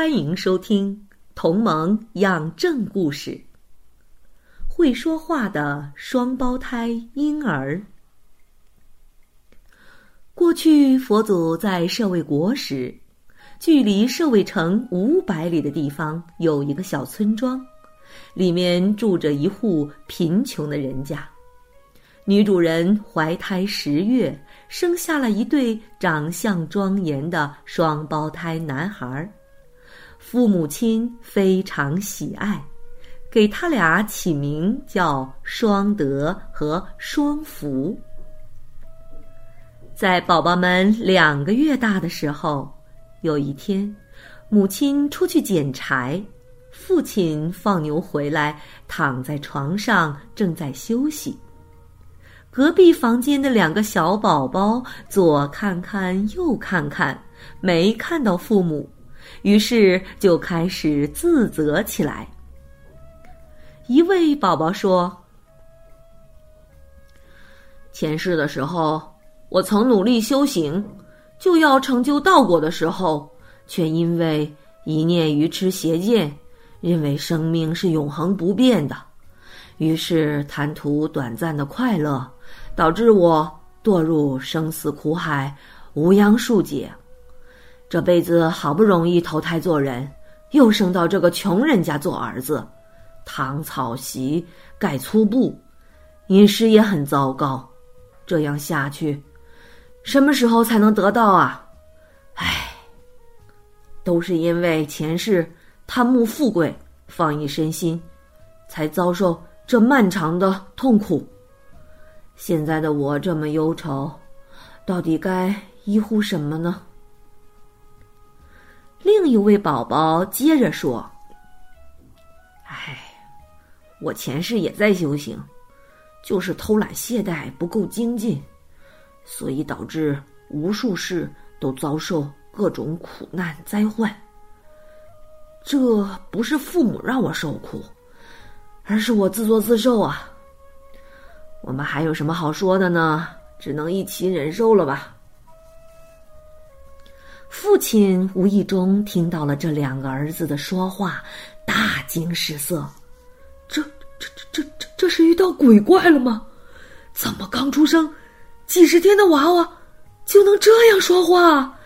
欢迎收听《同盟养正故事》。会说话的双胞胎婴儿。过去佛祖在舍卫国时，距离舍卫城五百里的地方有一个小村庄，里面住着一户贫穷的人家。女主人怀胎十月，生下了一对长相庄严的双胞胎男孩儿。父母亲非常喜爱，给他俩起名叫双德和双福。在宝宝们两个月大的时候，有一天，母亲出去捡柴，父亲放牛回来，躺在床上正在休息。隔壁房间的两个小宝宝左看看右看看，没看到父母。于是就开始自责起来。一位宝宝说：“前世的时候，我曾努力修行，就要成就道果的时候，却因为一念愚痴邪见，认为生命是永恒不变的，于是贪图短暂的快乐，导致我堕入生死苦海，无央数解。”这辈子好不容易投胎做人，又生到这个穷人家做儿子，躺草席，盖粗布，饮食也很糟糕。这样下去，什么时候才能得到啊？唉，都是因为前世贪慕富贵，放逸身心，才遭受这漫长的痛苦。现在的我这么忧愁，到底该依护什么呢？另一位宝宝接着说：“哎，我前世也在修行，就是偷懒懈怠，不够精进，所以导致无数事都遭受各种苦难灾患。这不是父母让我受苦，而是我自作自受啊！我们还有什么好说的呢？只能一起忍受了吧。”父亲无意中听到了这两个儿子的说话，大惊失色。这、这、这、这、这，这是遇到鬼怪了吗？怎么刚出生几十天的娃娃就能这样说话？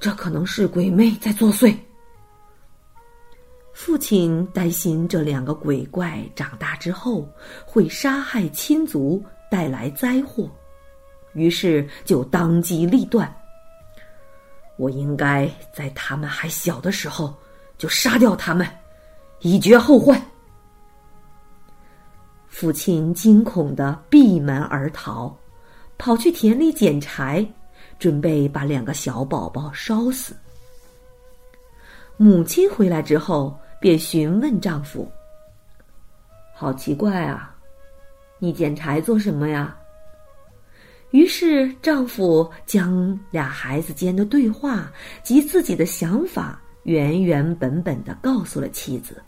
这可能是鬼魅在作祟。父亲担心这两个鬼怪长大之后会杀害亲族，带来灾祸，于是就当机立断。我应该在他们还小的时候就杀掉他们，以绝后患。父亲惊恐的闭门而逃，跑去田里捡柴，准备把两个小宝宝烧死。母亲回来之后，便询问丈夫：“好奇怪啊，你捡柴做什么呀？”于是，丈夫将俩孩子间的对话及自己的想法原原本本的告诉了妻子。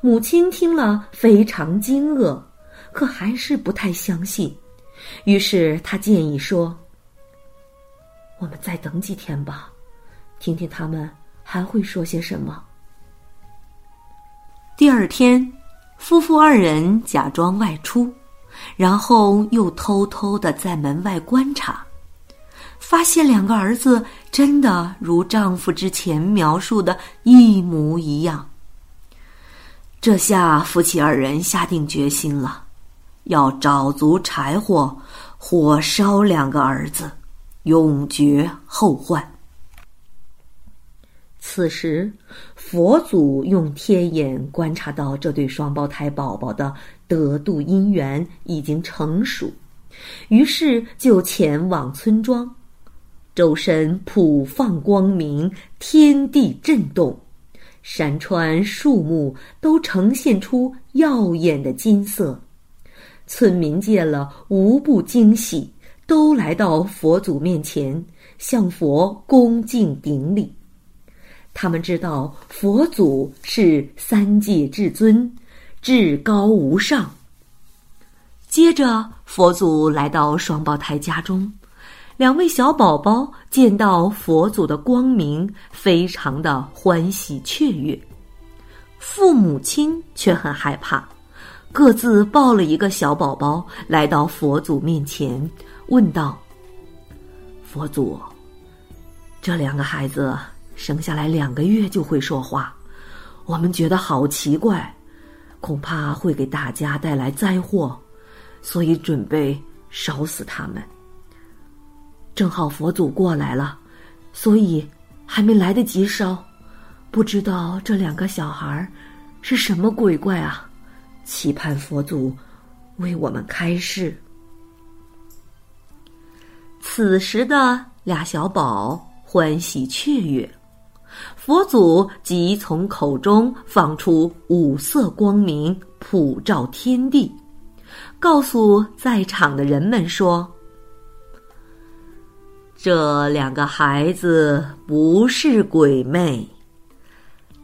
母亲听了非常惊愕，可还是不太相信。于是，她建议说：“我们再等几天吧，听听他们还会说些什么。”第二天，夫妇二人假装外出。然后又偷偷的在门外观察，发现两个儿子真的如丈夫之前描述的一模一样。这下夫妻二人下定决心了，要找足柴火，火烧两个儿子，永绝后患。此时，佛祖用天眼观察到这对双胞胎宝宝的得度因缘已经成熟，于是就前往村庄。周身普放光明，天地震动，山川树木都呈现出耀眼的金色。村民见了无不惊喜，都来到佛祖面前，向佛恭敬顶礼。他们知道佛祖是三界至尊，至高无上。接着，佛祖来到双胞胎家中，两位小宝宝见到佛祖的光明，非常的欢喜雀跃。父母亲却很害怕。各自抱了一个小宝宝，来到佛祖面前，问道：“佛祖，这两个孩子生下来两个月就会说话，我们觉得好奇怪，恐怕会给大家带来灾祸，所以准备烧死他们。正好佛祖过来了，所以还没来得及烧，不知道这两个小孩是什么鬼怪啊！”期盼佛祖为我们开示。此时的俩小宝欢喜雀跃，佛祖即从口中放出五色光明，普照天地，告诉在场的人们说：“这两个孩子不是鬼魅，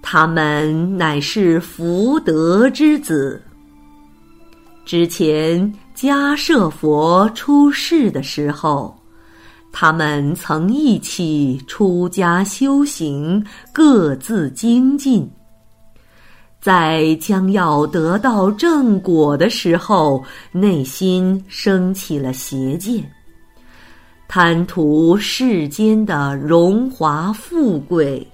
他们乃是福德之子。”之前迦舍佛出世的时候，他们曾一起出家修行，各自精进。在将要得到正果的时候，内心升起了邪见，贪图世间的荣华富贵。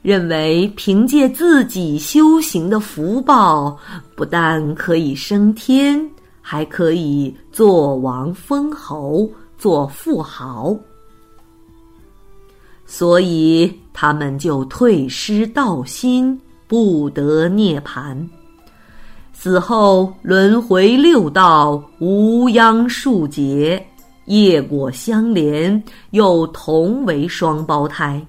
认为凭借自己修行的福报，不但可以升天，还可以做王封侯、做富豪，所以他们就退失道心，不得涅盘。死后轮回六道，无央数劫，业果相连，又同为双胞胎。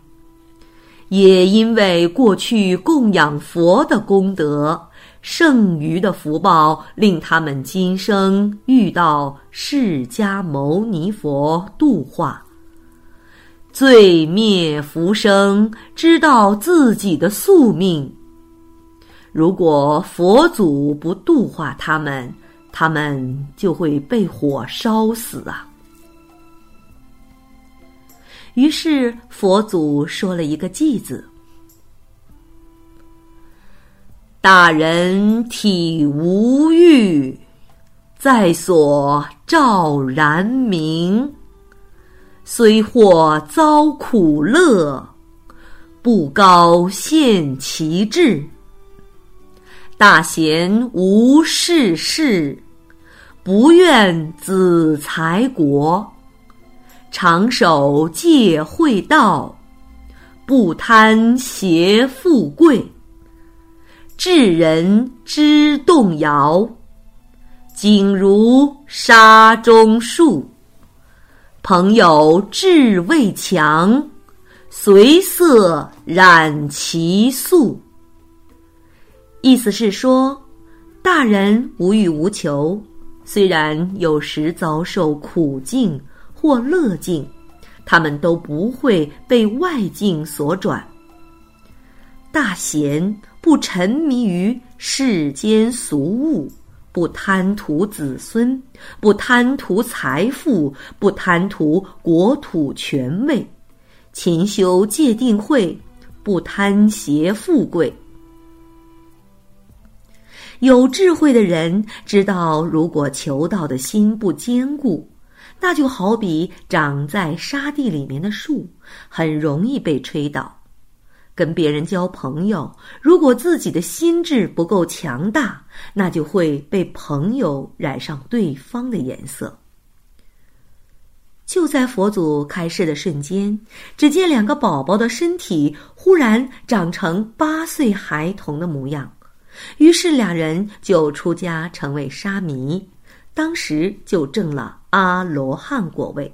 也因为过去供养佛的功德，剩余的福报令他们今生遇到释迦牟尼佛度化，罪灭福生，知道自己的宿命。如果佛祖不度化他们，他们就会被火烧死啊！于是佛祖说了一个“偈”字：“大人体无欲，在所照然明。虽或遭苦乐，不高现其志。大贤无事事，不愿子财国。”长守戒慧道，不贪邪富贵。智人知动摇，景如沙中树。朋友志未强，随色染其素。意思是说，大人无欲无求，虽然有时遭受苦境。或乐境，他们都不会被外境所转。大贤不沉迷于世间俗物，不贪图子孙，不贪图财富，不贪图国土权位，勤修戒定慧，不贪邪富贵。有智慧的人知道，如果求道的心不坚固。那就好比长在沙地里面的树，很容易被吹倒。跟别人交朋友，如果自己的心智不够强大，那就会被朋友染上对方的颜色。就在佛祖开示的瞬间，只见两个宝宝的身体忽然长成八岁孩童的模样，于是两人就出家成为沙弥。当时就证了阿罗汉果位，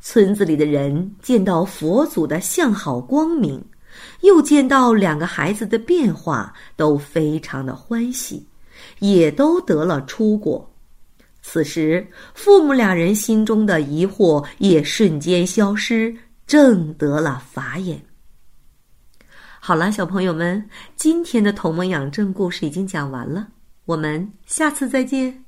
村子里的人见到佛祖的相好光明，又见到两个孩子的变化，都非常的欢喜，也都得了出果。此时，父母两人心中的疑惑也瞬间消失，正得了法眼。好了，小朋友们，今天的《同盟养正》故事已经讲完了，我们下次再见。